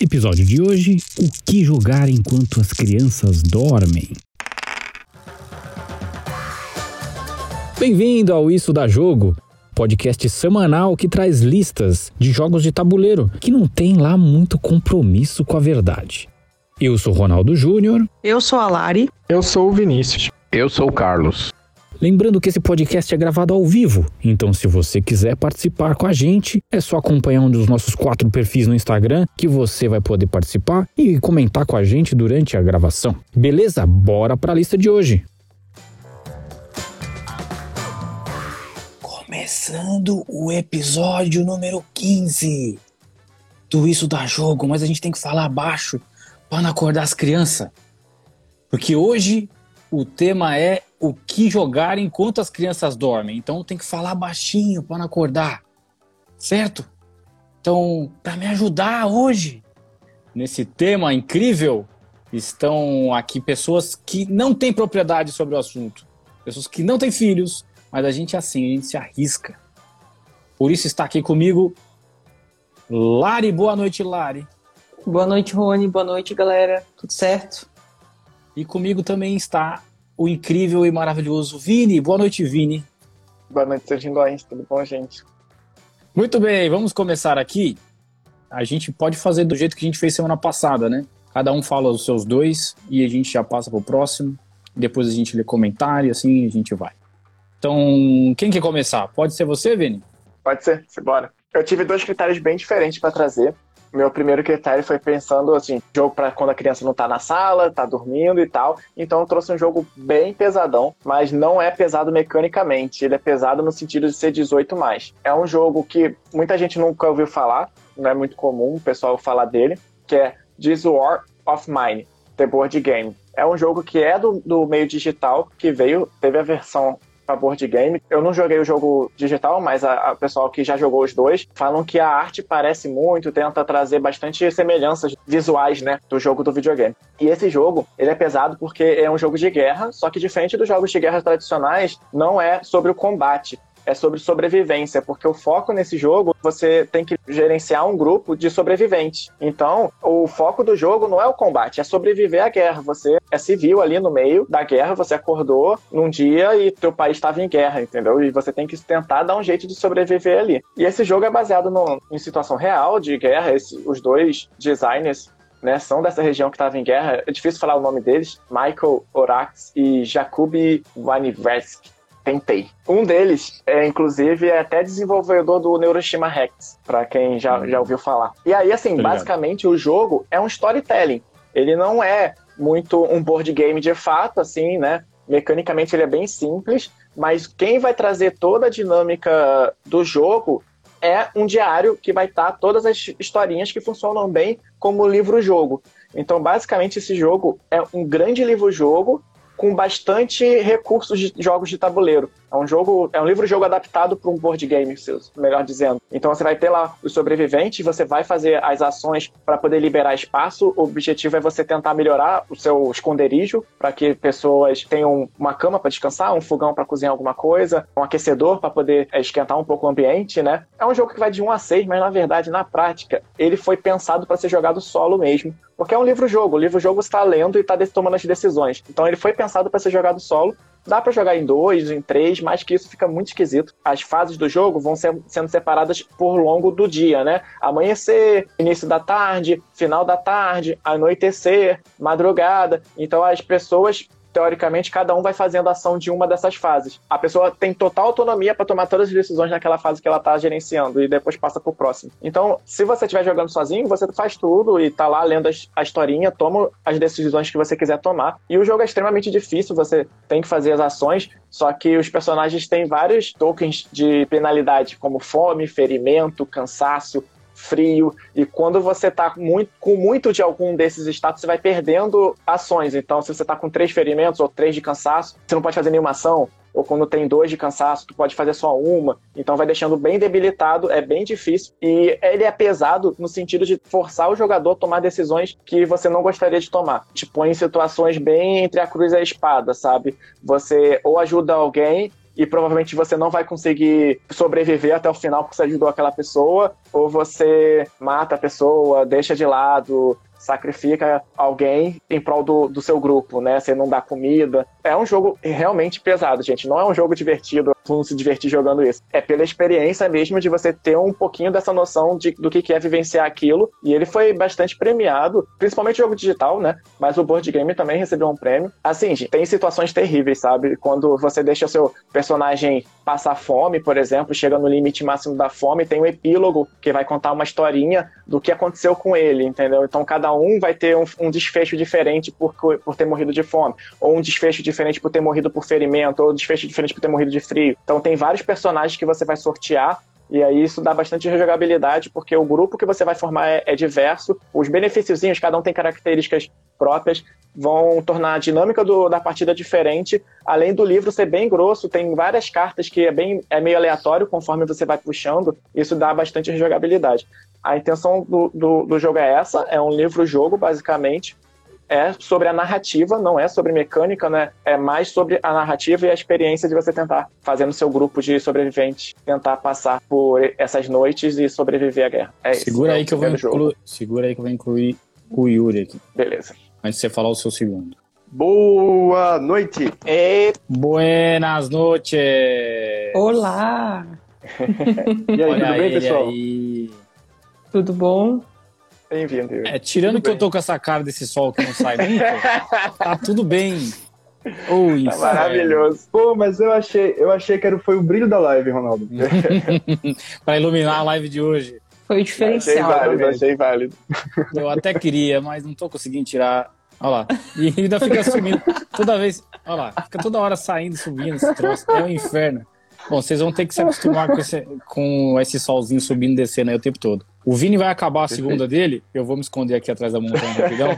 Episódio de hoje: O que jogar enquanto as crianças dormem? Bem-vindo ao Isso da Jogo, podcast semanal que traz listas de jogos de tabuleiro que não tem lá muito compromisso com a verdade. Eu sou Ronaldo Júnior. Eu sou a Lari. Eu sou o Vinícius. Eu sou o Carlos. Lembrando que esse podcast é gravado ao vivo, então se você quiser participar com a gente, é só acompanhar um dos nossos quatro perfis no Instagram que você vai poder participar e comentar com a gente durante a gravação. Beleza? Bora para a lista de hoje. Começando o episódio número 15 do Isso da Jogo, mas a gente tem que falar baixo para não acordar as crianças. Porque hoje o tema é o que jogar enquanto as crianças dormem. Então tem que falar baixinho para não acordar, certo? Então, para me ajudar hoje nesse tema incrível, estão aqui pessoas que não têm propriedade sobre o assunto, pessoas que não têm filhos, mas a gente é assim, a gente se arrisca. Por isso está aqui comigo Lari. Boa noite, Lari. Boa noite, Rony. Boa noite, galera. Tudo certo? E comigo também está o incrível e maravilhoso Vini. Boa noite, Vini. Boa noite, seus lindões. Tudo bom, gente? Muito bem, vamos começar aqui. A gente pode fazer do jeito que a gente fez semana passada, né? Cada um fala os seus dois e a gente já passa pro próximo. Depois a gente lê comentário e assim a gente vai. Então, quem quer começar? Pode ser você, Vini? Pode ser, bora. Eu tive dois critérios bem diferentes para trazer meu primeiro critério foi pensando assim, jogo para quando a criança não tá na sala, tá dormindo e tal. Então eu trouxe um jogo bem pesadão, mas não é pesado mecanicamente, ele é pesado no sentido de ser 18 mais. É um jogo que muita gente nunca ouviu falar, não é muito comum o pessoal falar dele, que é This War of Mine, The Board Game. É um jogo que é do, do meio digital, que veio, teve a versão para board game. Eu não joguei o jogo digital, mas a, pessoal que já jogou os dois falam que a arte parece muito, tenta trazer bastante semelhanças visuais, né, do jogo do videogame. E esse jogo, ele é pesado porque é um jogo de guerra, só que diferente dos jogos de guerra tradicionais, não é sobre o combate é sobre sobrevivência, porque o foco nesse jogo, você tem que gerenciar um grupo de sobreviventes. Então, o foco do jogo não é o combate, é sobreviver à guerra. Você é civil ali no meio da guerra, você acordou num dia e teu país estava em guerra, entendeu? E você tem que tentar dar um jeito de sobreviver ali. E esse jogo é baseado no, em situação real de guerra. Esse, os dois designers né, são dessa região que estava em guerra. É difícil falar o nome deles. Michael Orax e Jakub Waniversky tentei. Um deles, é, inclusive, é até desenvolvedor do Neuroshima Rex, para quem já, já ouviu falar. E aí, assim, Obrigado. basicamente o jogo é um storytelling. Ele não é muito um board game de fato, assim, né? Mecanicamente ele é bem simples, mas quem vai trazer toda a dinâmica do jogo é um diário que vai estar todas as historinhas que funcionam bem como livro-jogo. Então, basicamente, esse jogo é um grande livro-jogo com bastante recursos de jogos de tabuleiro. É um jogo, é um livro-jogo adaptado para um board game, melhor dizendo. Então você vai ter lá os sobreviventes, você vai fazer as ações para poder liberar espaço. O objetivo é você tentar melhorar o seu esconderijo para que pessoas tenham uma cama para descansar, um fogão para cozinhar alguma coisa, um aquecedor para poder é, esquentar um pouco o ambiente, né? É um jogo que vai de 1 a 6, mas na verdade, na prática, ele foi pensado para ser jogado solo mesmo. Porque é um livro-jogo. O livro-jogo está lendo e está tomando as decisões. Então ele foi pensado para ser jogado solo. Dá para jogar em dois, em três, mas que isso fica muito esquisito. As fases do jogo vão ser, sendo separadas por longo do dia, né? Amanhecer, início da tarde, final da tarde, anoitecer, madrugada. Então as pessoas teoricamente, cada um vai fazendo ação de uma dessas fases. A pessoa tem total autonomia para tomar todas as decisões naquela fase que ela está gerenciando e depois passa pro próximo. Então, se você estiver jogando sozinho, você faz tudo e tá lá lendo a historinha, toma as decisões que você quiser tomar. E o jogo é extremamente difícil, você tem que fazer as ações, só que os personagens têm vários tokens de penalidade, como fome, ferimento, cansaço, frio, e quando você tá muito, com muito de algum desses status, você vai perdendo ações. Então, se você tá com três ferimentos ou três de cansaço, você não pode fazer nenhuma ação. Ou quando tem dois de cansaço, tu pode fazer só uma. Então vai deixando bem debilitado, é bem difícil. E ele é pesado no sentido de forçar o jogador a tomar decisões que você não gostaria de tomar. Te põe em situações bem entre a cruz e a espada, sabe? Você ou ajuda alguém e provavelmente você não vai conseguir sobreviver até o final porque você ajudou aquela pessoa, ou você mata a pessoa, deixa de lado, sacrifica alguém em prol do, do seu grupo, né? Você não dá comida. É um jogo realmente pesado, gente. Não é um jogo divertido, não se divertir jogando isso. É pela experiência mesmo de você ter um pouquinho dessa noção de, do que é vivenciar aquilo. E ele foi bastante premiado, principalmente jogo digital, né? Mas o board game também recebeu um prêmio. Assim, gente, tem situações terríveis, sabe? Quando você deixa o seu personagem passar fome, por exemplo, chega no limite máximo da fome, tem um epílogo que vai contar uma historinha do que aconteceu com ele, entendeu? Então cada um vai ter um, um desfecho diferente por, por ter morrido de fome, ou um desfecho diferente por ter morrido por ferimento, ou um desfecho diferente por ter morrido de frio. Então tem vários personagens que você vai sortear e aí isso dá bastante rejogabilidade, porque o grupo que você vai formar é, é diverso, os benefíciozinhos, cada um tem características próprias, vão tornar a dinâmica do, da partida diferente. Além do livro ser bem grosso, tem várias cartas que é, bem, é meio aleatório conforme você vai puxando, isso dá bastante rejogabilidade. A intenção do, do, do jogo é essa, é um livro-jogo, basicamente, é sobre a narrativa, não é sobre mecânica, né? É mais sobre a narrativa e a experiência de você tentar fazer no seu grupo de sobreviventes, tentar passar por essas noites e sobreviver à guerra. É Segura isso, aí é que eu vou incluir, segura aí que eu vou incluir o Yuri aqui. Beleza. Antes de você falar o seu segundo. Boa noite. E... Buenas noches. Olá. E aí, Olha tudo bem, pessoal? aí. Tudo bom? Bem-vindo. Yuri. É, tirando Tudo que eu bem. tô com essa cara desse sol que não sai nunca, tá tudo bem. Ô, Tá maravilhoso. Pô, mas eu achei, eu achei que era, foi o brilho da live, Ronaldo. Pra iluminar a live de hoje. Foi o Achei diferencial. válido, realmente. achei válido. Eu até queria, mas não tô conseguindo tirar. Olha lá. E ainda fica sumindo. Toda vez. Olha lá. Fica toda hora saindo, subindo esse troço. É um inferno. Bom, vocês vão ter que se acostumar com esse, com esse solzinho subindo e descendo aí o tempo todo. O Vini vai acabar a segunda dele. Eu vou me esconder aqui atrás da montanha rapidão.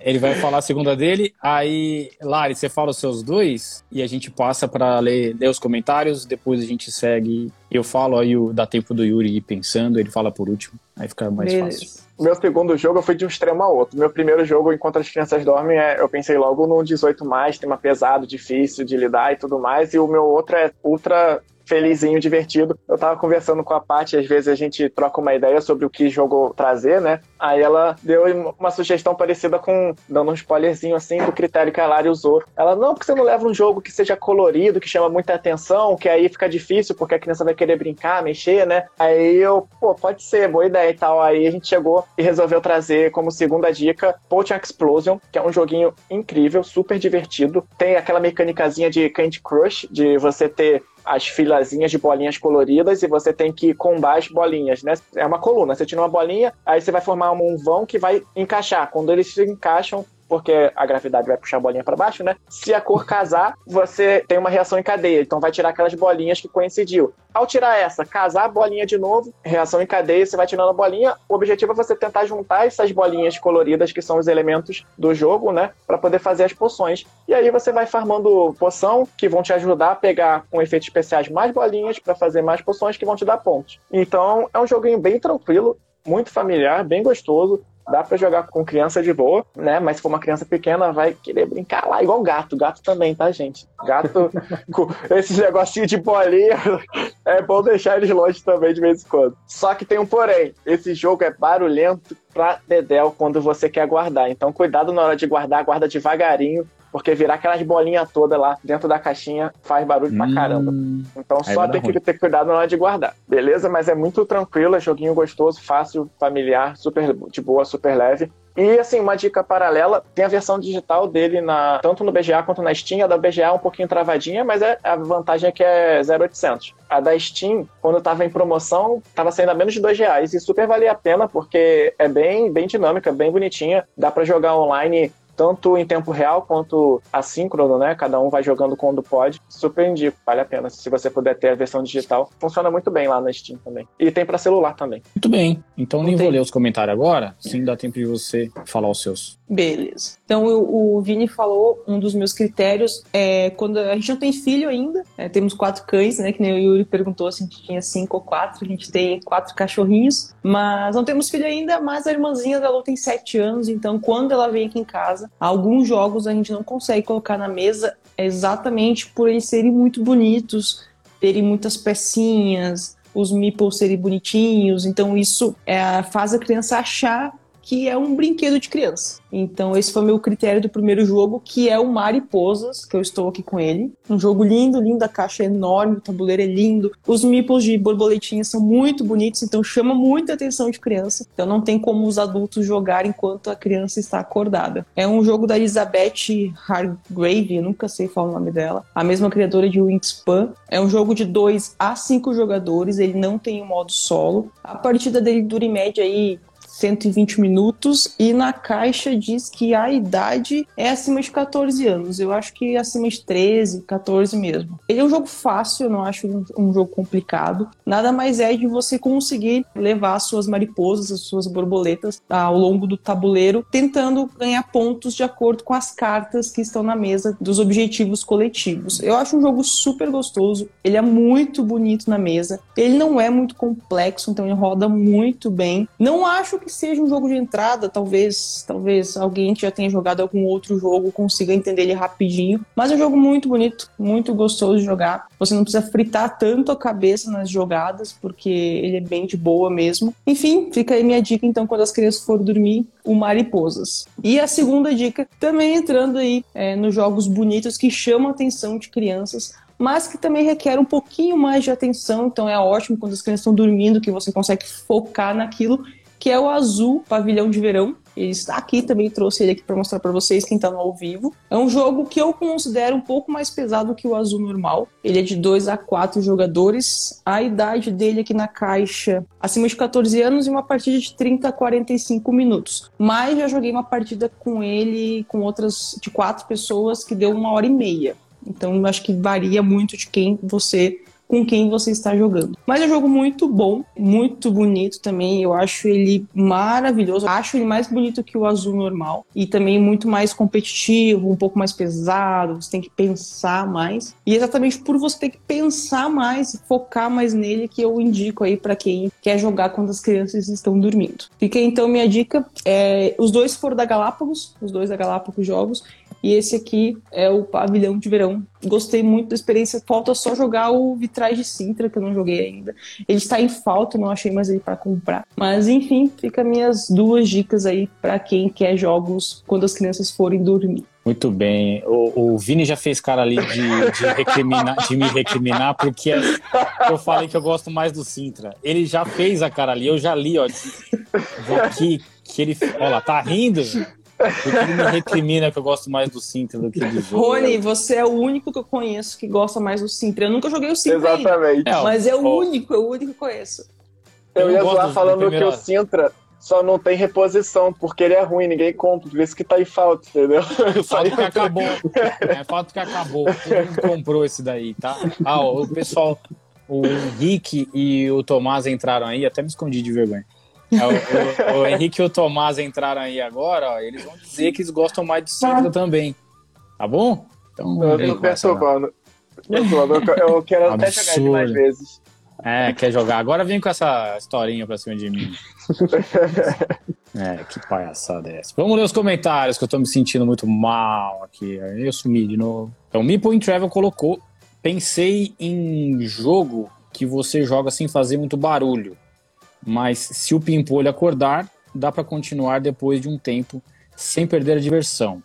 Ele vai falar a segunda dele. Aí, Lari, você fala os seus dois e a gente passa pra ler, ler os comentários. Depois a gente segue. Eu falo aí, o- dá tempo do Yuri ir pensando. Ele fala por último. Aí fica mais fácil. Meu segundo jogo fui de um extremo a outro. Meu primeiro jogo, enquanto as crianças dormem, é- eu pensei logo no 18, tema pesado, difícil de lidar e tudo mais. E o meu outro é ultra felizinho, divertido. Eu tava conversando com a Paty, às vezes a gente troca uma ideia sobre o que jogo trazer, né? Aí ela deu uma sugestão parecida com, dando um spoilerzinho assim, do critério que a Lari usou. Ela, não, porque você não leva um jogo que seja colorido, que chama muita atenção, que aí fica difícil, porque a criança vai querer brincar, mexer, né? Aí eu, pô, pode ser, boa ideia e tal. Aí a gente chegou e resolveu trazer como segunda dica Potion Explosion, que é um joguinho incrível, super divertido. Tem aquela mecânicazinha de Candy Crush, de você ter as filazinhas de bolinhas coloridas e você tem que combar as bolinhas, né? É uma coluna, você tira uma bolinha, aí você vai formar um vão que vai encaixar. Quando eles se encaixam, porque a gravidade vai puxar a bolinha para baixo, né? Se a cor casar, você tem uma reação em cadeia, então vai tirar aquelas bolinhas que coincidiu. Ao tirar essa, casar a bolinha de novo, reação em cadeia, você vai tirando a bolinha. O objetivo é você tentar juntar essas bolinhas coloridas que são os elementos do jogo, né, para poder fazer as poções. E aí você vai farmando poção que vão te ajudar a pegar com efeitos especiais mais bolinhas para fazer mais poções que vão te dar pontos. Então, é um joguinho bem tranquilo, muito familiar, bem gostoso. Dá pra jogar com criança de boa, né? Mas se for uma criança pequena, vai querer brincar lá, igual gato. Gato também, tá, gente? Gato, com esses negocinhos de bolinha, é bom deixar eles longe também de vez em quando. Só que tem um porém: esse jogo é barulhento pra dedéu quando você quer guardar. Então, cuidado na hora de guardar, guarda devagarinho, porque virar aquelas bolinhas todas lá dentro da caixinha faz barulho pra caramba. Hum, Então só tem que ter cuidado na hora de guardar. Beleza? Mas é muito tranquilo, é joguinho gostoso, fácil, familiar, super de boa, super leve. E assim, uma dica paralela, tem a versão digital dele na tanto no BGA quanto na Steam. A da BGA é um pouquinho travadinha, mas é, a vantagem é que é 0,800. A da Steam, quando tava em promoção, tava saindo a menos de dois reais e super valia a pena porque é bem, bem dinâmica, bem bonitinha. Dá pra jogar online tanto em tempo real quanto assíncrono, né? Cada um vai jogando quando pode. Super indico, vale a pena. Se você puder ter a versão digital, funciona muito bem lá na Steam também. E tem pra celular também. Muito bem. Então nem vou ler os comentários agora. Sim, dá tempo de você falar os seus. Beleza. Então o, o Vini falou um dos meus critérios é quando a gente não tem filho ainda, né, temos quatro cães, né? Que nem o Yuri perguntou se a gente tinha cinco ou quatro, a gente tem quatro cachorrinhos, mas não temos filho ainda, mas a irmãzinha da Lu tem sete anos, então quando ela vem aqui em casa, casa. Alguns jogos a gente não consegue colocar na mesa exatamente por eles serem muito bonitos, terem muitas pecinhas, os meeples serem bonitinhos. Então isso é, faz a criança achar que é um brinquedo de criança. Então, esse foi meu critério do primeiro jogo, que é o Mariposas, que eu estou aqui com ele. Um jogo lindo, lindo, a caixa é enorme, o tabuleiro é lindo. Os meeples de borboletinha são muito bonitos, então chama muita atenção de criança. Então, não tem como os adultos jogar enquanto a criança está acordada. É um jogo da Elizabeth Hargrave, eu nunca sei falar o nome dela, a mesma criadora de Wingspan. É um jogo de 2 a 5 jogadores, ele não tem o modo solo. A partida dele dura em média aí 120 minutos e na caixa diz que a idade é acima de 14 anos. Eu acho que acima de 13, 14 mesmo. Ele é um jogo fácil, eu não acho um, um jogo complicado. Nada mais é de você conseguir levar as suas mariposas, as suas borboletas ao longo do tabuleiro, tentando ganhar pontos de acordo com as cartas que estão na mesa dos objetivos coletivos. Eu acho um jogo super gostoso, ele é muito bonito na mesa, ele não é muito complexo, então ele roda muito bem. Não acho que seja um jogo de entrada, talvez, talvez alguém que já tenha jogado algum outro jogo consiga entender ele rapidinho. Mas é um jogo muito bonito, muito gostoso de jogar. Você não precisa fritar tanto a cabeça nas jogadas, porque ele é bem de boa mesmo. Enfim, fica aí minha dica então quando as crianças forem dormir, o Mariposas. E a segunda dica, também entrando aí é, nos jogos bonitos que chamam a atenção de crianças, mas que também requer um pouquinho mais de atenção. Então é ótimo quando as crianças estão dormindo que você consegue focar naquilo que é o Azul Pavilhão de Verão. Ele está aqui também, trouxe ele aqui para mostrar para vocês quem está no ao vivo. É um jogo que eu considero um pouco mais pesado que o Azul normal. Ele é de 2 a 4 jogadores. A idade dele aqui na caixa, acima de 14 anos e uma partida de 30 a 45 minutos. Mas já joguei uma partida com ele, com outras de quatro pessoas, que deu uma hora e meia. Então acho que varia muito de quem você com quem você está jogando. Mas é um jogo muito bom, muito bonito também. Eu acho ele maravilhoso. Acho ele mais bonito que o azul normal e também muito mais competitivo, um pouco mais pesado. Você tem que pensar mais. E exatamente por você ter que pensar mais, focar mais nele, que eu indico aí para quem quer jogar quando as crianças estão dormindo. Fica então minha dica. É, os dois foram da Galápagos, os dois da Galápagos Jogos. E esse aqui é o Pavilhão de Verão. Gostei muito da experiência. Falta só jogar o Vitrais de Sintra, que eu não joguei ainda. Ele está em falta, não achei mais ele para comprar. Mas enfim, fica minhas duas dicas aí para quem quer jogos quando as crianças forem dormir. Muito bem. O, o Vini já fez cara ali de, de, de me recriminar, porque eu falei que eu gosto mais do Sintra. Ele já fez a cara ali, eu já li, ó. Que, que ele. Olha lá, tá rindo? Porque me recrimina que eu gosto mais do Sintra do que do jogo. Rony, você é o único que eu conheço que gosta mais do Sintra. Eu nunca joguei o Sintra Exatamente. Ainda, mas é o único, é o único que eu conheço. Eu, eu ia zoar falando que o Sintra só não tem reposição, porque ele é ruim, ninguém compra, por isso que tá em falta, entendeu? Fato que acabou. É fato que acabou. Todo mundo comprou esse daí, tá? Ah, o pessoal, o Henrique e o Tomás entraram aí, até me escondi de vergonha. É, o, o, o, Henrique e o Tomás entraram aí agora, ó, eles vão dizer que eles gostam mais de Sintra também. Tá bom? Então, eu tô perturbando. Eu quero até jogar de mais vezes. É, quer jogar. Agora vem com essa historinha pra cima de mim. é, que palhaçada é essa. Vamos ler os comentários, que eu tô me sentindo muito mal aqui. Eu sumi de novo. Então, Meeple in Travel colocou: Pensei em jogo que você joga sem fazer muito barulho. Mas se o Pimpolho acordar, dá para continuar depois de um tempo sem perder a diversão.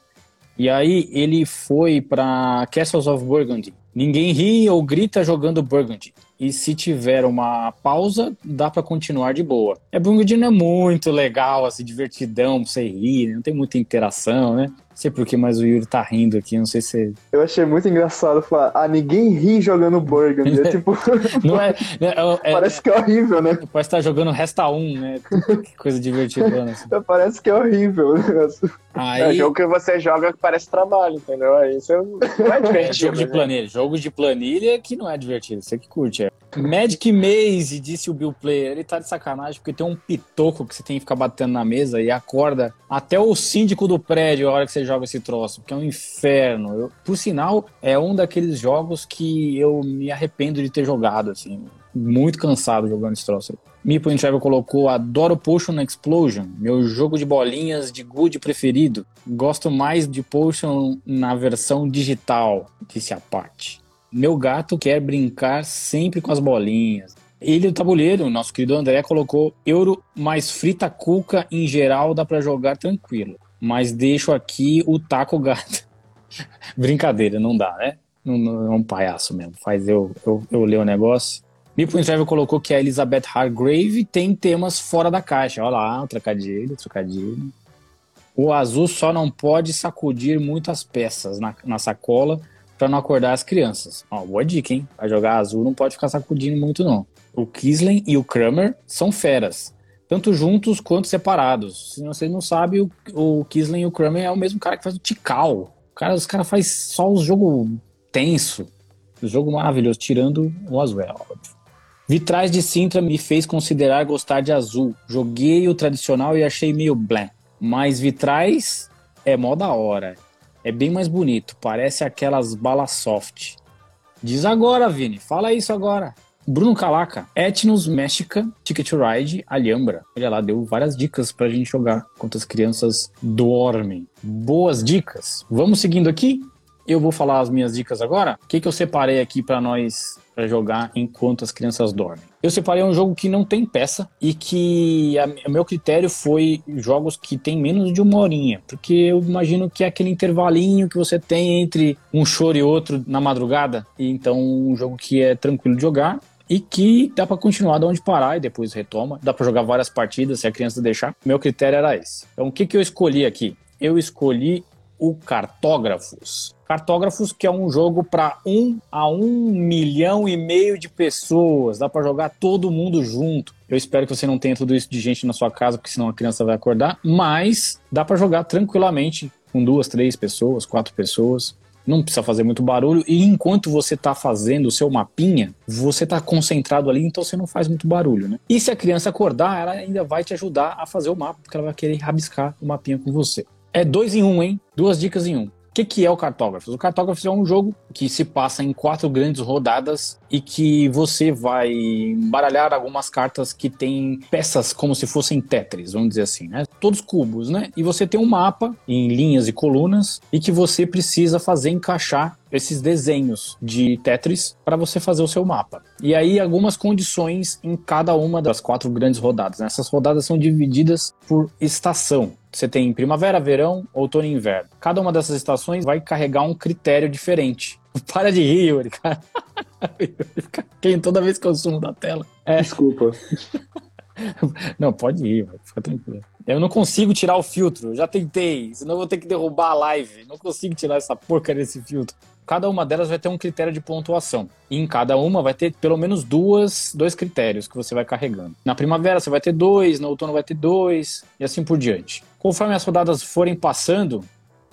E aí ele foi para Castles of Burgundy. Ninguém ri ou grita jogando Burgundy. E se tiver uma pausa, dá para continuar de boa. É Burgundy não é muito legal, assim, divertidão pra você rir, não tem muita interação, né? Sei por que, mas o Yuri tá rindo aqui, não sei se. Eu achei muito engraçado falar, ah, ninguém ri jogando Burgundy. É tipo. não é, é, é, Parece que é horrível, né? Parece que tá jogando Resta 1, né? Que coisa divertida. Assim. Parece que é horrível o negócio. Aí... É jogo que você joga que parece trabalho, entendeu? Aí você não é divertido. É jogo de né? planilha. Jogo de planilha que não é divertido, você que curte. É. Magic Maze, disse o Bill Player, ele tá de sacanagem porque tem um pitoco que você tem que ficar batendo na mesa e acorda até o síndico do prédio a hora que você joga esse troço, que é um inferno. Eu, por sinal, é um daqueles jogos que eu me arrependo de ter jogado, assim. muito cansado jogando esse troço. Meeple Travel colocou Adoro Potion Explosion, meu jogo de bolinhas de good preferido. Gosto mais de Potion na versão digital, disse a Paty. Meu gato quer brincar sempre com as bolinhas. Ele do tabuleiro, nosso querido André, colocou euro mais frita cuca em geral dá para jogar tranquilo. Mas deixo aqui o taco gato. Brincadeira, não dá, né? Não, não, é um palhaço mesmo. Faz eu, eu, eu ler o negócio. Meeple Travel colocou que a Elizabeth Hargrave tem temas fora da caixa. Olha lá, trocadilho, trocadilho. O azul só não pode sacudir muitas peças na, na sacola para não acordar as crianças. Ó, boa dica, hein? Pra jogar azul não pode ficar sacudindo muito, não. O Kislen e o Kramer são feras, tanto juntos quanto separados. Se você não sabe, o, o Kislen e o Kramer é o mesmo cara que faz o Tikal. O cara, os caras fazem só os jogo tenso, o jogo maravilhoso, tirando o azul, é óbvio. Vitrais de Sintra me fez considerar gostar de azul. Joguei o tradicional e achei meio blé. Mas Vitrais é mó da hora. É bem mais bonito, parece aquelas balas soft. Diz agora, Vini, fala isso agora. Bruno Calaca, Etnos Méxica, Ticket to Ride, Alhambra. Olha lá, deu várias dicas pra gente jogar enquanto as crianças dormem. Boas dicas. Vamos seguindo aqui? Eu vou falar as minhas dicas agora. O que, que eu separei aqui para nós para jogar enquanto as crianças dormem? Eu separei um jogo que não tem peça e que o meu critério foi jogos que tem menos de uma horinha, porque eu imagino que é aquele intervalinho que você tem entre um choro e outro na madrugada, e então um jogo que é tranquilo de jogar e que dá para continuar de onde parar e depois retoma. Dá para jogar várias partidas se a criança deixar. Meu critério era esse. Então o que, que eu escolhi aqui? Eu escolhi o Cartógrafos. Cartógrafos, que é um jogo para um a um milhão e meio de pessoas. Dá para jogar todo mundo junto. Eu espero que você não tenha tudo isso de gente na sua casa, porque senão a criança vai acordar. Mas dá para jogar tranquilamente com duas, três pessoas, quatro pessoas. Não precisa fazer muito barulho. E enquanto você está fazendo o seu mapinha, você está concentrado ali, então você não faz muito barulho, né? E se a criança acordar, ela ainda vai te ajudar a fazer o mapa, porque ela vai querer rabiscar o mapinha com você. É dois em um, hein? Duas dicas em um. O que, que é o Cartógrafos? O Cartógrafos é um jogo que se passa em quatro grandes rodadas e que você vai embaralhar algumas cartas que têm peças como se fossem Tetris, vamos dizer assim, né? Todos cubos, né? E você tem um mapa em linhas e colunas e que você precisa fazer encaixar esses desenhos de Tetris para você fazer o seu mapa. E aí algumas condições em cada uma das quatro grandes rodadas. Né? Essas rodadas são divididas por estação. Você tem primavera, verão, outono e inverno. Cada uma dessas estações vai carregar um critério diferente. Para de rir, Yuri, cara. Fica quem toda vez que eu sumo da tela. É. Desculpa. Não, pode ir, fica tranquilo. Eu não consigo tirar o filtro, já tentei, senão eu vou ter que derrubar a live. Não consigo tirar essa porca desse filtro. Cada uma delas vai ter um critério de pontuação. E em cada uma vai ter pelo menos duas, dois critérios que você vai carregando. Na primavera você vai ter dois, no outono vai ter dois, e assim por diante. Conforme as rodadas forem passando,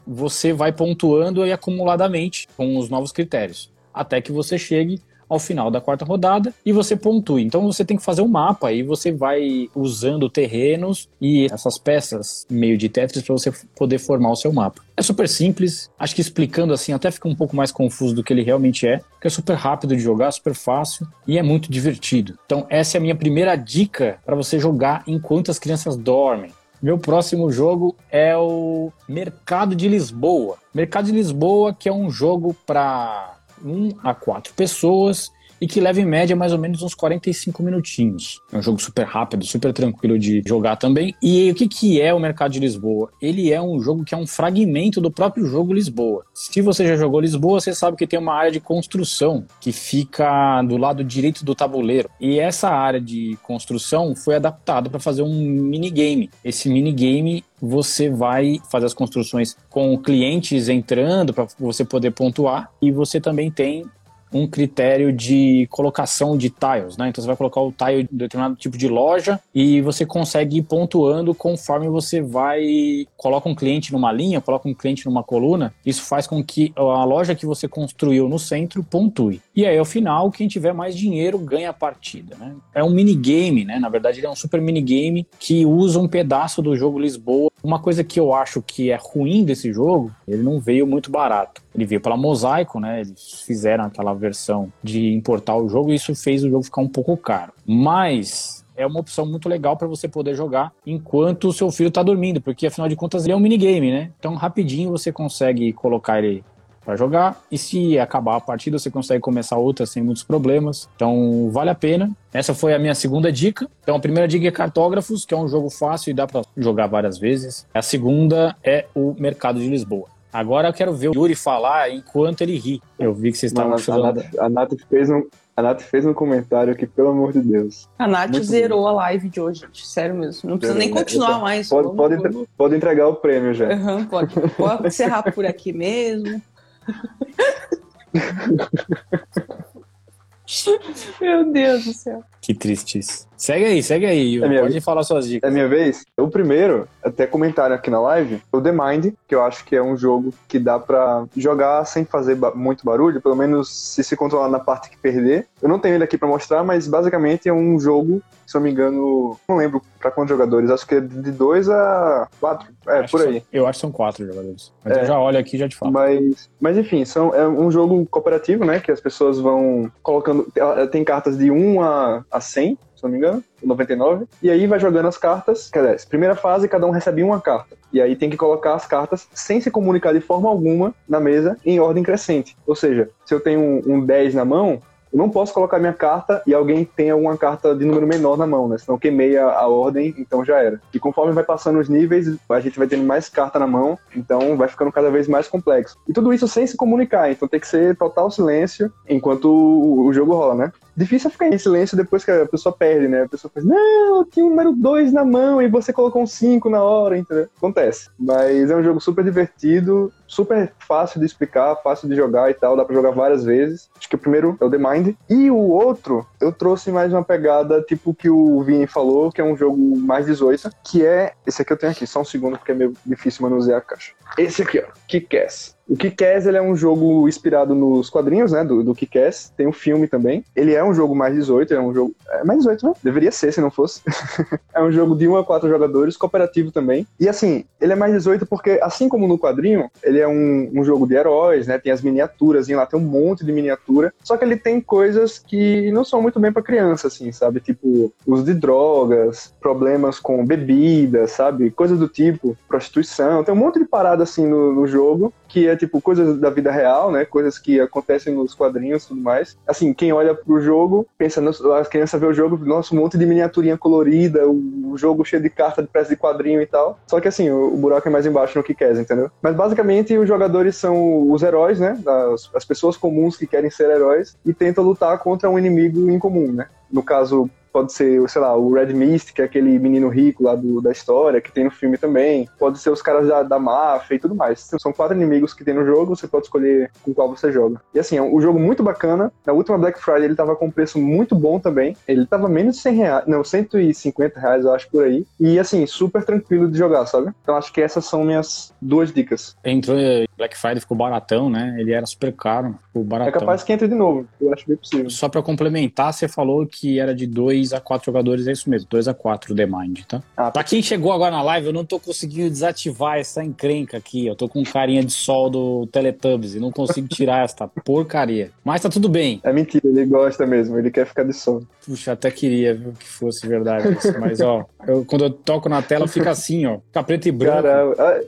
você vai pontuando aí acumuladamente com os novos critérios, até que você chegue ao final da quarta rodada e você pontue. Então você tem que fazer um mapa e você vai usando terrenos e essas peças meio de Tetris para você poder formar o seu mapa. É super simples, acho que explicando assim até fica um pouco mais confuso do que ele realmente é, porque é super rápido de jogar, super fácil e é muito divertido. Então essa é a minha primeira dica para você jogar enquanto as crianças dormem. Meu próximo jogo é o Mercado de Lisboa. Mercado de Lisboa, que é um jogo para um a quatro pessoas e que leva em média mais ou menos uns 45 minutinhos. É um jogo super rápido, super tranquilo de jogar também. E o que, que é o Mercado de Lisboa? Ele é um jogo que é um fragmento do próprio jogo Lisboa. Se você já jogou Lisboa, você sabe que tem uma área de construção que fica do lado direito do tabuleiro. E essa área de construção foi adaptada para fazer um minigame. Esse minigame você vai fazer as construções com clientes entrando para você poder pontuar e você também tem um critério de colocação de tiles, né? Então você vai colocar o tile em determinado tipo de loja e você consegue ir pontuando conforme você vai coloca um cliente numa linha, coloca um cliente numa coluna. Isso faz com que a loja que você construiu no centro pontue. E aí ao final quem tiver mais dinheiro ganha a partida, né? É um minigame, né? Na verdade ele é um super minigame que usa um pedaço do jogo Lisboa Uma coisa que eu acho que é ruim desse jogo, ele não veio muito barato. Ele veio pela Mosaico, né? Eles fizeram aquela versão de importar o jogo e isso fez o jogo ficar um pouco caro. Mas é uma opção muito legal para você poder jogar enquanto o seu filho está dormindo, porque afinal de contas ele é um minigame, né? Então rapidinho você consegue colocar ele para jogar e se acabar a partida você consegue começar outra sem muitos problemas. Então vale a pena. Essa foi a minha segunda dica. Então a primeira dica é Cartógrafos, que é um jogo fácil e dá para jogar várias vezes. A segunda é o Mercado de Lisboa. Agora eu quero ver o Yuri falar enquanto ele ri. Eu vi que vocês estavam Mano, a, Nath, a Nath fez um, a Nath fez um comentário aqui, pelo amor de Deus. A Nath Muito zerou bom. a live de hoje, gente. Sério mesmo. Não precisa nem né? continuar mais. Pode, Vamos- pode, vamos- pode entregar o prêmio já. Aham, pode. Pode encerrar por aqui mesmo. Meu Deus do céu. Que triste isso. Segue aí, segue aí. É Pode vez? falar suas É dicas. minha vez? O primeiro, até comentaram aqui na live, o The Mind, que eu acho que é um jogo que dá pra jogar sem fazer ba- muito barulho, pelo menos se se controlar na parte que perder. Eu não tenho ele aqui pra mostrar, mas basicamente é um jogo, se eu não me engano, não lembro pra quantos jogadores, acho que é de 2 a 4, é, Acho por aí. são- eu acho que são quatro jogadores. Mas É. eu já olho aqui e já te falo. Mas, mas enfim, são, é um jogo cooperativo, né? Que as pessoas vão colocando. Tem cartas de 1 a, a 100, se não me engano, 99. E aí vai jogando as cartas. Quer dizer, primeira fase, cada um recebe uma carta. E aí tem que colocar as cartas sem se comunicar de forma alguma na mesa em ordem crescente. Ou seja, se eu tenho um, um 10 na mão. Eu não posso colocar minha carta e alguém tem alguma carta de número menor na mão, né? Senão queimei a, a ordem, então já era. E conforme vai passando os níveis, a gente vai tendo mais carta na mão, então vai ficando cada vez mais complexo. E tudo isso sem se comunicar, então tem que ser total silêncio enquanto o, o jogo rola, né? Difícil ficar em silêncio depois que a pessoa perde, né? A pessoa faz, não, eu tinha o número 2 na mão e você colocou um 5 na hora, entendeu? Acontece. Mas é um jogo super divertido, super fácil de explicar, fácil de jogar e tal, dá pra jogar várias vezes. Acho que o primeiro é o The Mind. E o outro, eu trouxe mais uma pegada tipo que o Vini falou, que é um jogo mais 18, que é. Esse aqui eu tenho aqui, só um segundo, porque é meio difícil manusear a caixa. Esse aqui, ó, Kick-Ass. O Kick-Ass é um jogo inspirado nos quadrinhos, né, do, do Kick-Ass. Tem um filme também. Ele é um jogo mais 18, é um jogo... É mais 18, né? Deveria ser, se não fosse. é um jogo de 1 a 4 jogadores, cooperativo também. E assim, ele é mais 18 porque, assim como no quadrinho, ele é um, um jogo de heróis, né? Tem as miniaturas, lá tem um monte de miniatura. Só que ele tem coisas que não são muito bem pra criança, assim, sabe? Tipo, uso de drogas, problemas com bebida, sabe? Coisas do tipo, prostituição. Tem um monte de parada, assim, no, no jogo, que é, tipo, coisas da vida real, né? Coisas que acontecem nos quadrinhos e tudo mais. Assim, quem olha pro jogo, pensa, as crianças vê o jogo, nossa, um monte de miniaturinha colorida, o, jogo cheio de carta de peça de quadrinho e tal. Só que, assim, o, o buraco é mais embaixo no que quer, entendeu? Mas, basicamente, os jogadores são os heróis, né? As, as pessoas comuns que querem ser heróis e tentam lutar contra um inimigo em comum, né? No caso, pode ser, sei lá, o Red Mist, que é aquele menino rico lá do, da história, que tem no filme também. Pode ser os caras da, da máfia e tudo mais. São quatro inimigos que tem no jogo, você pode escolher com qual você joga. E assim, é um jogo muito bacana. Na última Black Friday ele tava com um preço muito bom também. Ele tava menos de 100 reais, não, 150 reais, eu acho, por aí. E assim, super tranquilo de jogar, sabe? Então acho que essas são minhas duas dicas. Entrou em Black Friday, ficou baratão, né? Ele era super caro, ficou É baratão. capaz que entre de novo, eu acho bem possível. Só pra complementar, você falou que era de 2 a 4 jogadores, é isso mesmo, 2 a 4 The Mind, tá? Ah, Pra quem chegou agora na live, eu não tô conseguindo desativar essa encrenca aqui. Eu tô com carinha de sol do Teletubbies e não consigo tirar esta porcaria. Mas tá tudo bem. É mentira, ele gosta mesmo, ele quer ficar de sono. Puxa, até queria viu, que fosse verdade isso. Mas, ó, eu- quando eu toco na tela, fica assim, ó. Fica preto e branco. Caramba, ah,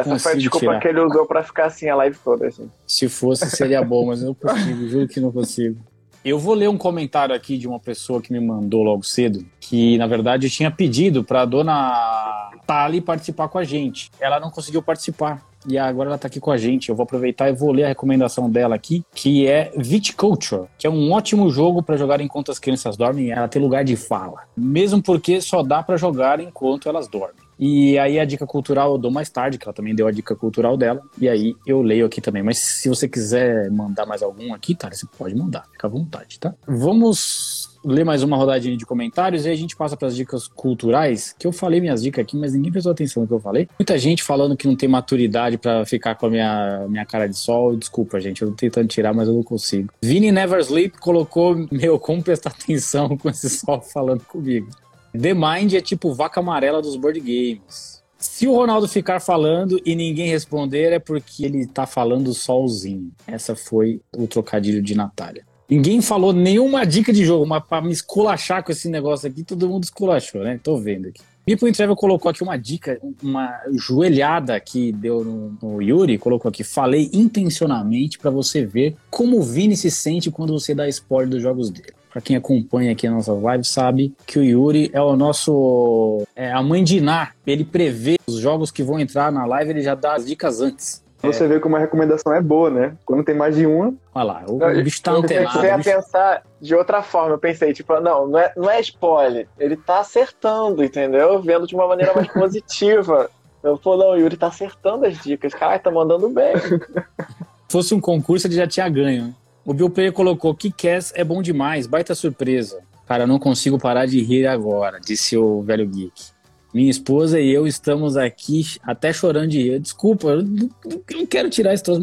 Essa foi a desculpa tirar. que ele usou pra ficar assim a live toda, assim. Se fosse, seria bom, mas eu não consigo, juro que não consigo. Eu vou ler um comentário aqui de uma pessoa que me mandou logo cedo, que na verdade tinha pedido pra dona Tali participar com a gente. Ela não conseguiu participar. E agora ela tá aqui com a gente. Eu vou aproveitar e vou ler a recomendação dela aqui, que é Viticulture, que é um ótimo jogo pra jogar enquanto as crianças dormem. Ela tem lugar de fala. Mesmo porque só dá pra jogar enquanto elas dormem. E aí a dica cultural eu dou mais tarde, que ela também deu a dica cultural dela. E aí eu leio aqui também. Mas se você quiser mandar mais algum aqui, tá? Você pode mandar, fica à vontade, tá? Vamos ler mais uma rodadinha de comentários e aí a gente passa para as dicas culturais, que eu falei minhas dicas aqui, mas ninguém prestou atenção no que eu falei. Muita gente falando que não tem maturidade para ficar com a minha, minha cara de sol. Desculpa, gente, eu tô tentando tirar, mas eu não consigo. Vini Never Sleep colocou, meu, como prestar atenção com esse sol falando comigo. The Mind é tipo vaca amarela dos board games. Se o Ronaldo ficar falando e ninguém responder, é porque ele tá falando sozinho. Essa foi o trocadilho de Natália. Ninguém falou nenhuma dica de jogo, mas pra me esculachar com esse negócio aqui, todo mundo esculachou, né? Tô vendo aqui. People Travel colocou aqui uma dica, uma joelhada que deu no, no Yuri, colocou aqui, falei intencionalmente para você ver como o Vini se sente quando você dá spoiler dos jogos dele. Pra quem acompanha aqui a nossa live sabe que o Yuri é o nosso. É a mãe de Iná. Ele prevê os jogos que vão entrar na live, ele já dá as dicas antes. Você vê como a recomendação é boa, né? Quando tem mais de uma. Olha lá, o, o bicho tá Eu antenado. comecei a bicho- pensar de outra forma. Eu pensei, tipo, não, não é, não é spoiler. Ele tá acertando, entendeu? Vendo de uma maneira mais positiva. Eu falei, não, o Yuri tá acertando as dicas. Caralho, tá mandando bem. Se fosse um concurso, ele já tinha ganho. O Bill Player colocou: Kick-Ass é bom demais, baita surpresa. Cara, eu não consigo parar de rir agora, disse o velho geek. Minha esposa e eu estamos aqui até chorando de rir. Desculpa, eu não quero tirar esse troço.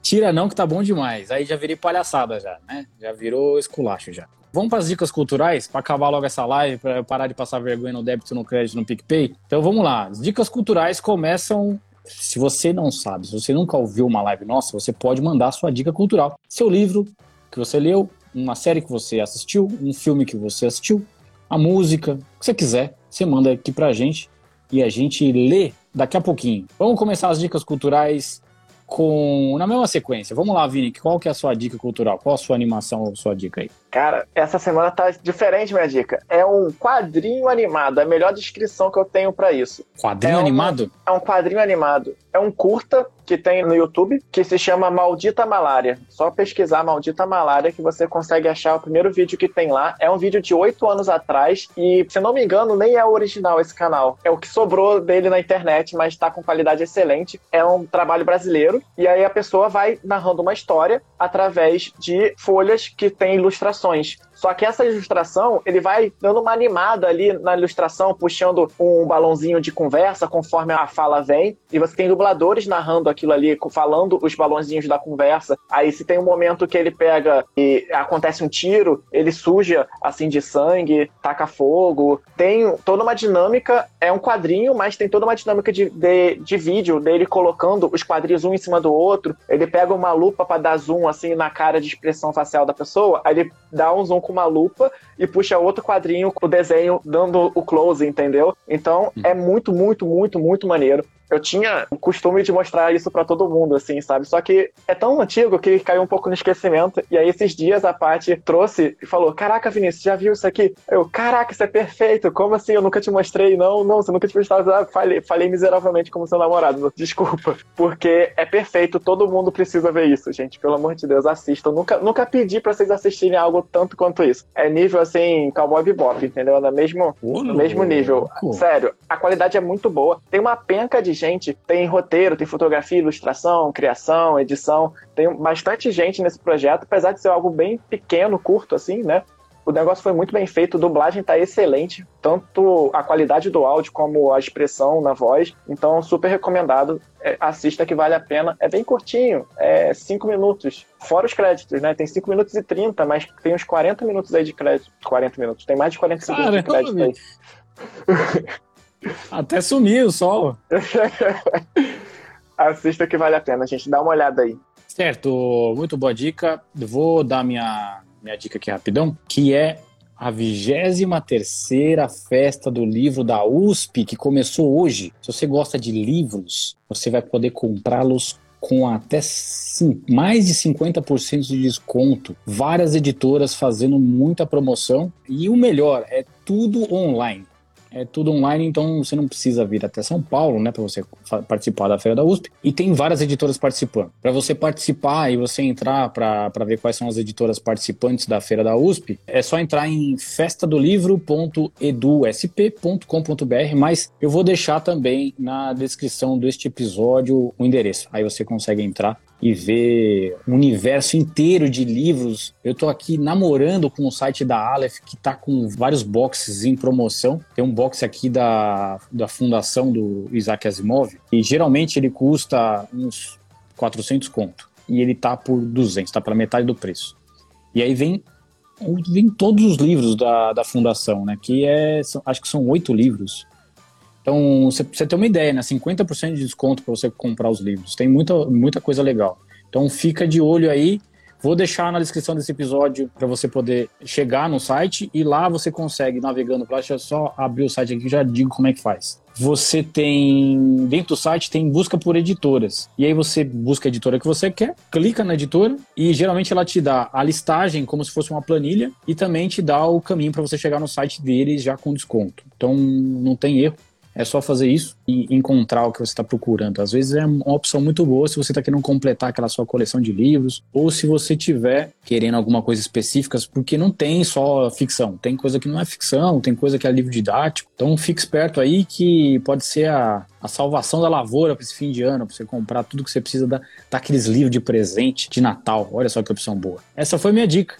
Tira não, que tá bom demais. Aí já virei palhaçada já, né? Já virou esculacho já. Vamos para as dicas culturais, para acabar logo essa live, para parar de passar vergonha no débito, no crédito, no PicPay. Então vamos lá. As dicas culturais começam se você não sabe, se você nunca ouviu uma live nossa, você pode mandar sua dica cultural. Seu livro que você leu, uma série que você assistiu, um filme que você assistiu, a música, o que você quiser, você manda aqui pra gente e a gente lê daqui a pouquinho. Vamos começar as dicas culturais com na mesma sequência. Vamos lá, Vini, qual que é a sua dica cultural? Qual a sua animação ou sua dica aí? Cara, essa semana tá diferente, minha dica. É um quadrinho animado. É a melhor descrição que eu tenho pra isso. Quadrinho É uma- animado? É um quadrinho animado. É um curta que tem no YouTube que se chama Maldita Malária. Só pesquisar Maldita Malária que você consegue achar o primeiro vídeo que tem lá. É um vídeo de oito anos atrás e, se não me engano, nem é o original esse canal. É o que sobrou dele na internet, mas tá com qualidade excelente. É um trabalho brasileiro e aí a pessoa vai narrando uma história através de folhas que tem ilustrações ações. Só que essa ilustração, ele vai dando uma animada ali na ilustração, puxando um balãozinho de conversa conforme a fala vem. E você tem dubladores narrando aquilo ali, falando os balãozinhos da conversa. Aí se tem um momento que ele pega e acontece um tiro, ele suja assim de sangue, taca fogo. Tem toda uma dinâmica, é um quadrinho, mas tem toda uma dinâmica de, de, de vídeo dele colocando os quadrinhos um em cima do outro. Ele pega uma lupa para dar zoom assim na cara de expressão facial da pessoa, aí ele dá um zoom com uma lupa e puxa outro quadrinho com o desenho dando o close, entendeu? Então é muito, muito, muito, muito maneiro. Eu tinha o costume de mostrar isso pra todo mundo, assim, sabe? Só que é tão antigo que caiu um pouco no esquecimento. E aí, esses dias, a Paty trouxe e falou: Caraca, Vinícius, já viu isso aqui? Eu, caraca, isso é perfeito. Como assim? Eu nunca te mostrei. Não, não, você nunca te mostrou. Ah, falei, falei miseravelmente como seu namorado. Desculpa. Porque é perfeito, todo mundo precisa ver isso, gente. Pelo amor de Deus, assistam. Nunca, nunca pedi pra vocês assistirem algo tanto quanto isso. É nível assim, Cowboy Bebop, entendeu? No mesmo, no mesmo nível. Sério, a qualidade é muito boa. Tem uma penca de gente, tem roteiro, tem fotografia, ilustração, criação, edição. Tem bastante gente nesse projeto, apesar de ser algo bem pequeno, curto, assim, né? O negócio foi muito bem feito, a dublagem tá excelente, tanto a qualidade do áudio como a expressão na voz. Então, super recomendado. É, assista que vale a pena. É bem curtinho, é 5 minutos. Fora os créditos, né? Tem 5 minutos e 30, mas tem uns 40 minutos aí de crédito. 40 minutos. Tem mais de 40 segundos de Caramba, crédito aí. Até sumiu o sol. Assista que vale a pena, gente. Dá uma olhada aí. Certo, muito boa dica. Vou dar minha, minha dica aqui rapidão, que é a 23ª festa do livro da USP, que começou hoje. Se você gosta de livros, você vai poder comprá-los com até mais de 50% de desconto. Várias editoras fazendo muita promoção. E o melhor, é tudo online. É tudo online, então você não precisa vir até São Paulo, né, para você participar da feira da USP. E tem várias editoras participando. Para você participar e você entrar para ver quais são as editoras participantes da feira da USP, é só entrar em festadolivro.edusp.com.br, mas eu vou deixar também na descrição deste episódio o endereço. Aí você consegue entrar e ver um universo inteiro de livros. Eu tô aqui namorando com o site da Aleph, que tá com vários boxes em promoção. Tem um box aqui da, da fundação do Isaac Asimov, e geralmente ele custa uns 400 conto. E ele tá por 200, tá pela metade do preço. E aí vem vem todos os livros da, da fundação, né? Que é, são- acho que são oito livros. Então, você, você tem uma ideia, né? 50% de desconto para você comprar os livros. Tem muita, muita coisa legal. Então, fica de olho aí. Vou deixar na descrição desse episódio para você poder chegar no site e lá você consegue, navegando para deixa eu só abrir o site aqui já digo como é que faz. Você tem, dentro do site, tem busca por editoras. E aí você busca a editora que você quer, clica na editora e geralmente ela te dá a listagem como se fosse uma planilha e também te dá o caminho para você chegar no site deles já com desconto. Então não tem erro. É só fazer isso e encontrar o que você está procurando. Às vezes é uma opção muito boa se você está querendo completar aquela sua coleção de livros, ou se você tiver querendo alguma coisa específica, porque não tem só ficção, tem coisa que não é ficção, tem coisa que é livro didático. Então fique esperto aí que pode ser a, a salvação da lavoura para esse fim de ano, para você comprar tudo que você precisa da, daqueles livros de presente de Natal. Olha só que opção boa. Essa foi minha dica.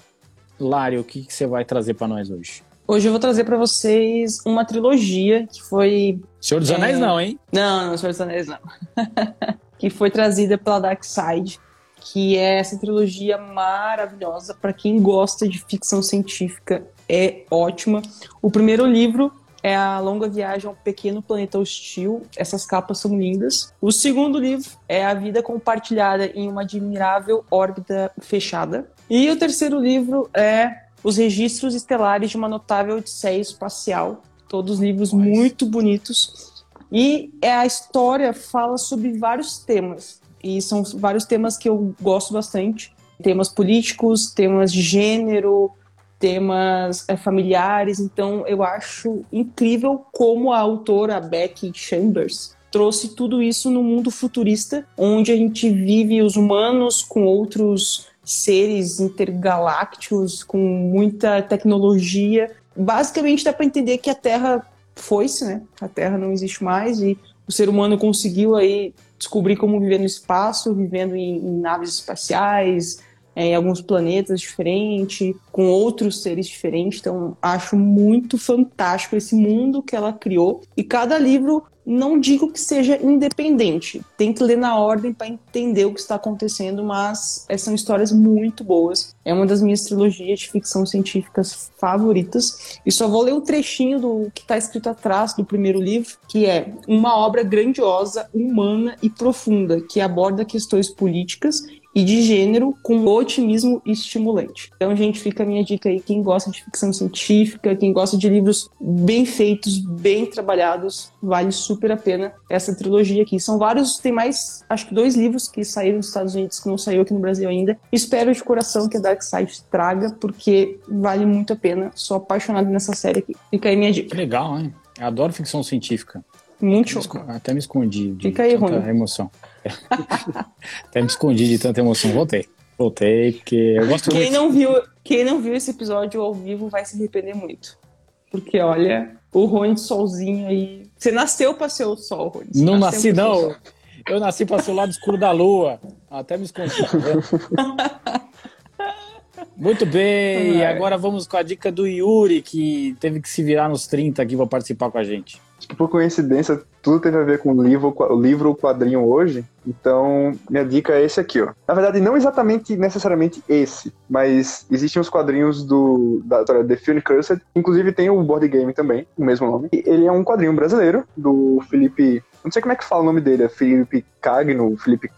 Lário, o que, que você vai trazer para nós hoje? Hoje eu vou trazer para vocês uma trilogia que foi. Senhor dos Anéis, É. não, hein? Não, não, Senhor dos Anéis não. que foi trazida pela Dark Side, que é essa trilogia maravilhosa para quem gosta de ficção científica. É ótima. O primeiro livro é A Longa Viagem ao Pequeno Planeta Hostil. Essas capas são lindas. O segundo livro é A Vida Compartilhada em uma Admirável Órbita Fechada. E o terceiro livro é Os Registros Estelares de uma Notável Odisseia Espacial. Todos livros Nice. muito bonitos. E é, a história fala sobre vários temas. E são vários temas que eu gosto bastante. Temas políticos, temas de gênero, temas é, familiares. Então eu acho incrível como a autora Becky Chambers trouxe tudo isso no mundo futurista, onde a gente vive os humanos com outros seres intergalácticos, com muita tecnologia. Basicamente dá para entender que a Terra foi-se, né? A Terra não existe mais e o ser humano conseguiu aí descobrir como viver no espaço, vivendo em, em naves espaciais, é, em alguns planetas diferentes, com outros seres diferentes. Então, acho muito fantástico esse mundo que ela criou. E cada livro, não digo que seja independente, tem que ler na ordem para entender o que está acontecendo, mas é, são histórias muito boas. É uma das minhas trilogias de ficção científicas favoritas. E só vou ler um trechinho do que está escrito atrás do primeiro livro, que é uma obra grandiosa, humana e profunda, que aborda questões políticas e de gênero com otimismo estimulante. Então, gente, fica a minha dica aí. Quem gosta de ficção científica, quem gosta de livros bem feitos, bem trabalhados, vale super a pena essa trilogia aqui. São vários, tem mais, acho que dois livros que saíram nos Estados Unidos que não saiu aqui no Brasil ainda. Espero de coração que a Dark Side traga, porque vale muito a pena. Sou apaixonado nessa série aqui. Fica aí minha Que dica. legal, hein? Eu adoro ficção científica. Muito Até me escondi de Fica aí, tanta Rony. emoção. Até me escondi de tanta emoção. Voltei. Voltei, porque eu gosto Quem muito. não viu, quem não viu esse episódio ao vivo vai se arrepender muito. Porque, olha, o Rony solzinho aí. Você nasceu pra ser o sol, Rony. Você Não nasci, pra não. Eu nasci para ser o lado escuro da lua. Até me escondi. tá? Muito bem, e agora vamos com a dica do Yuri, que teve que se virar nos 30 aqui para participar com a gente. Acho que por coincidência, tudo teve a ver com o livro, o livro ou quadrinho hoje. Então, minha dica é esse aqui, ó. Na verdade, não exatamente necessariamente esse, mas existem os quadrinhos do da história The Film Cursed. Inclusive tem o board game também, o mesmo nome. E Ele é um quadrinho brasileiro do Felipe. Não sei como é que fala o nome dele, é Felipe Cagno, Felipe enfim.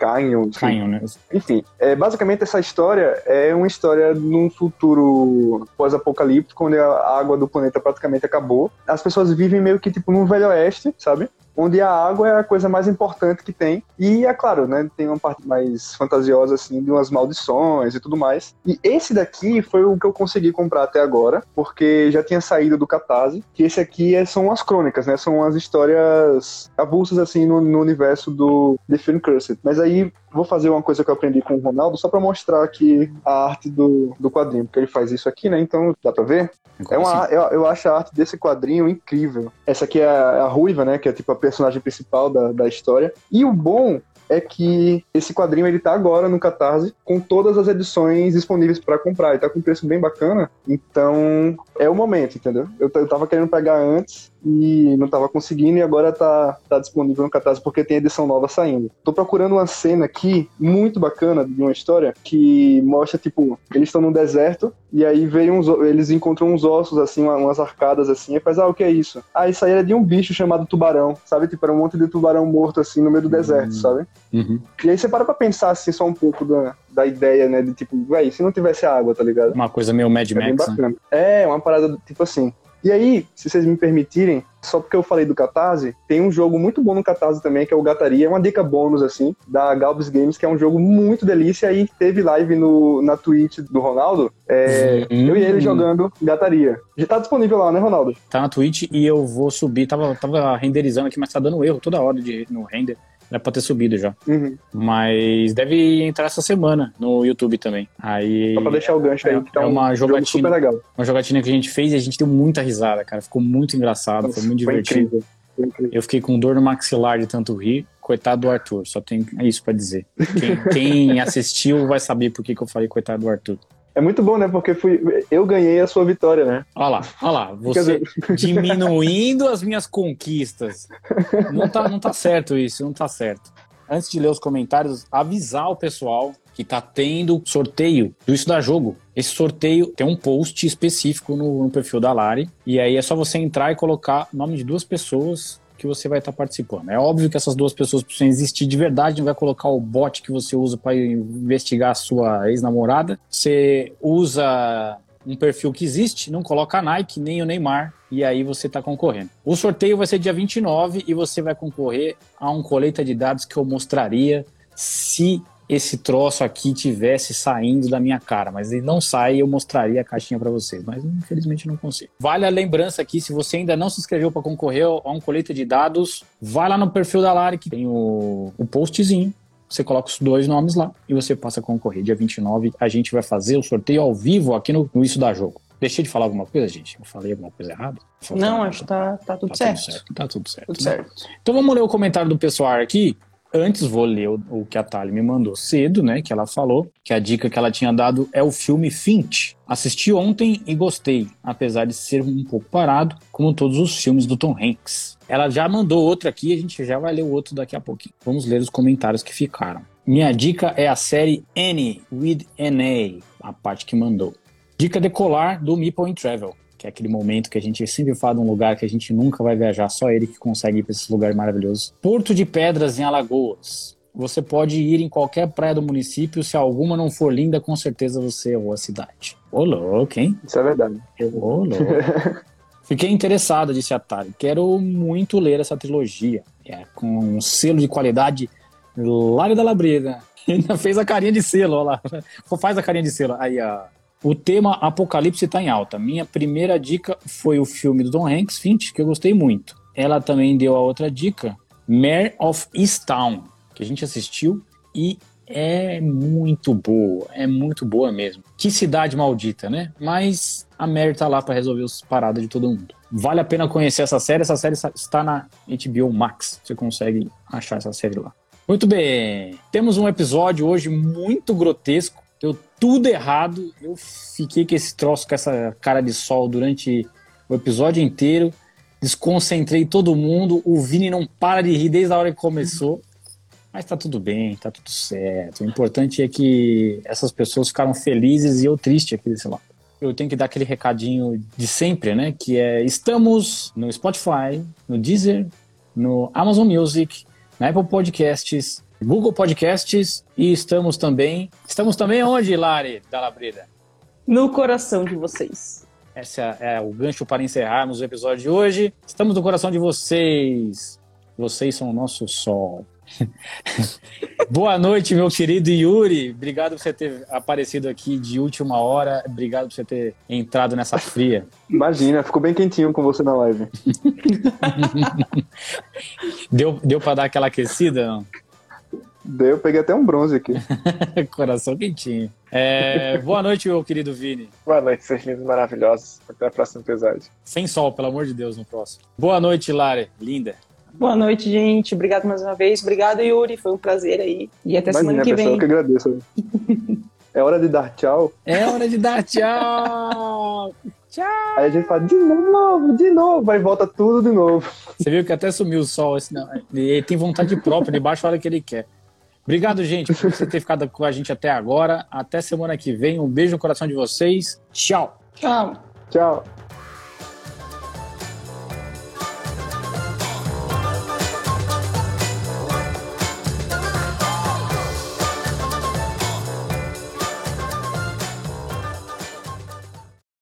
Canhão, né? Enfim, é, basicamente essa história é uma história num futuro pós-apocalíptico, onde a água do planeta praticamente acabou. As pessoas vivem meio que tipo num velho oeste, sabe? Onde a água é a coisa mais importante que tem. E é claro, né? Tem uma parte mais fantasiosa, assim, de umas maldições e tudo mais. E esse daqui foi o que eu consegui comprar até agora, porque já tinha saído do Catarse. Que esse aqui é- são as crônicas, né? São as histórias avulsas, assim, no, no universo do The Film Cursed. Mas aí vou fazer uma coisa que eu aprendi com o Ronaldo, só pra mostrar aqui a arte do, do quadrinho, porque ele faz isso aqui, né? Então dá pra ver? É uma, Assim, eu, eu acho a arte desse quadrinho incrível. Essa aqui é a, a Ruiva, né? Que é tipo a personagem principal da, da história. E o bom é que esse quadrinho ele tá agora no Catarse com todas as edições disponíveis para comprar. Ele tá com um preço bem bacana. Então é o momento, entendeu? Eu, eu tava querendo pegar antes e não tava conseguindo e agora tá, tá disponível no Catarse porque tem edição nova saindo. Tô procurando uma cena aqui muito bacana de uma história que mostra, tipo, eles estão no deserto e aí veio uns, eles encontram uns ossos, assim, umas arcadas assim, e faz, ah, o que é isso? Ah, isso aí era de um bicho chamado tubarão, sabe? Tipo, era um monte de tubarão morto, assim, no meio do deserto, Uhum. sabe? Uhum. E aí você para pra pensar, assim, só um pouco da, da ideia, né? De tipo, véi, se não tivesse água, tá ligado? Uma coisa meio Mad É Max. né? É, uma parada tipo assim. E aí, se vocês me permitirem, só porque eu falei do Catarse, tem um jogo muito bom no Catarse também, que é o Gataria, é uma dica bônus, assim, da Galbis Games, que é um jogo muito delícia, e teve live no, na Twitch do Ronaldo, é, Hum. eu e ele jogando Gataria. Já tá disponível lá, né, Ronaldo? Tá na Twitch e eu vou subir. Tava, tava renderizando aqui, mas tá dando erro toda hora de, no render. Era pra ter subido já. Uhum. Mas deve entrar essa semana no YouTube também. Aí. Só pra deixar o gancho aí, que tá É um uma jogo jogatina. super legal. Uma jogatina que a gente fez e a gente deu muita risada, cara. Ficou muito engraçado, foi muito divertido. incrível. Foi incrível. Eu fiquei com dor no maxilar de tanto rir. Coitado do Arthur, só tem isso pra dizer. Quem, quem assistiu vai saber por que, que eu falei coitado do Arthur. É muito bom, né? Porque fui, eu ganhei a sua vitória, né? Olha lá, olha lá, você diminuindo as minhas conquistas. Não tá, não tá certo isso, não tá certo. Antes de ler os comentários, avisar o pessoal que tá tendo sorteio do Isso da Jogo. Esse sorteio tem um post específico no, no perfil da Lari. E aí é só você entrar e colocar o nome de duas pessoas que você vai estar participando. É óbvio que essas duas pessoas precisam existir de verdade, não vai colocar o bot que você usa para investigar a sua ex-namorada. Você usa um perfil que existe, não coloca a Nike nem o Neymar, e aí você está concorrendo. O sorteio vai ser dia 29 e você vai concorrer a um coleta de dados que eu mostraria se esse troço aqui tivesse saindo da minha cara, mas ele não sai, eu mostraria a caixinha para vocês, mas infelizmente não consigo. Vale a lembrança aqui, se você ainda não se inscreveu para concorrer a um coleta de dados, vai lá no perfil da Lari que tem o, o postzinho, você coloca os dois nomes lá e você passa a concorrer. Dia 29 a gente vai fazer o sorteio ao vivo aqui no, no Isso da Jogo. Deixei de falar alguma coisa, gente? Eu falei alguma coisa errada? Não, acho que tá, tá tudo Tá certo. tudo certo. Tá tudo certo. Tudo né? certo. Então vamos ler o comentário do pessoal aqui. Antes vou ler o, o que a Thali me mandou cedo, né? Que ela falou que a dica que ela tinha dado é o filme Finch. Assisti ontem e gostei, apesar de ser um pouco parado, como todos os filmes do Tom Hanks. Ela já mandou outro aqui, a gente já vai ler o outro daqui a pouquinho. Vamos ler os comentários que ficaram. Minha dica é a série Annie with N A, a parte que mandou. Dica decolar do Meeple in Travel, que é aquele momento que a gente sempre fala de um lugar que a gente nunca vai viajar, só ele que consegue ir para esse lugar maravilhoso. Porto de Pedras, em Alagoas. Você pode ir em qualquer praia do município, se alguma não for linda, com certeza você errou a cidade. Ô louco, hein? Isso é verdade. Ô louco. Fiquei interessado, disse a Atari. Quero muito ler essa trilogia. É, com um selo de qualidade Lário da Labreda. Ainda fez a carinha de selo, olha lá. Faz a carinha de selo. Aí, ó. O tema Apocalipse está em alta. Minha primeira dica foi o filme do Tom Hanks, Finch, que eu gostei muito. Ela também deu a outra dica, Mare of Easttown, que a gente assistiu e é muito boa, é muito boa mesmo. Que cidade maldita, né? Mas a Mare tá lá para resolver as paradas de todo mundo. Vale a pena conhecer essa série, essa série está na HBO Max. Você consegue achar essa série lá. Muito bem, temos um episódio hoje muito grotesco. Deu tudo errado. Eu fiquei com esse troço, com essa cara de sol durante o episódio inteiro. Desconcentrei todo mundo. O Vini não para de rir desde a hora que começou. Mas tá tudo bem, tá tudo certo. O importante é que essas pessoas ficaram felizes e eu triste aqui desse lado. Eu tenho que dar aquele recadinho de sempre, né? Que é: estamos no Spotify, no Deezer, no Amazon Music, na Apple Podcasts, Google Podcasts e estamos também. Estamos também onde, Lari da Labreda? No coração de vocês. Esse é, é o gancho para encerrarmos o episódio de hoje. Estamos no coração de vocês. Vocês são o nosso sol. Boa noite, meu querido Yuri. Obrigado por você ter aparecido aqui de última hora. Obrigado por você ter entrado nessa fria. Imagina, ficou bem quentinho com você na live. Deu, deu para dar aquela aquecida? Não? Daí eu peguei até um bronze aqui. Coração quentinho. É, boa noite, meu querido Vini. Boa noite, seus lindos maravilhosos. Até a próxima episódio. Sem sol, pelo amor de Deus, no próximo. Boa noite, Lari. Linda. Boa noite, gente. Obrigado mais uma vez. Obrigado, Yuri. Foi um prazer aí. E até semana Imagina, que pessoal, vem. eu que agradeço. É hora de dar tchau. É hora de dar tchau. Tchau. Aí a gente fala, de novo, de novo, aí volta tudo de novo. Você viu que até sumiu o sol. Esse, não, ele tem vontade própria, ele baixa a hora que ele quer. Obrigado, gente, por você ter ficado com a gente até agora. Até semana que vem. Um beijo no coração de vocês. Tchau. Tchau. Tchau.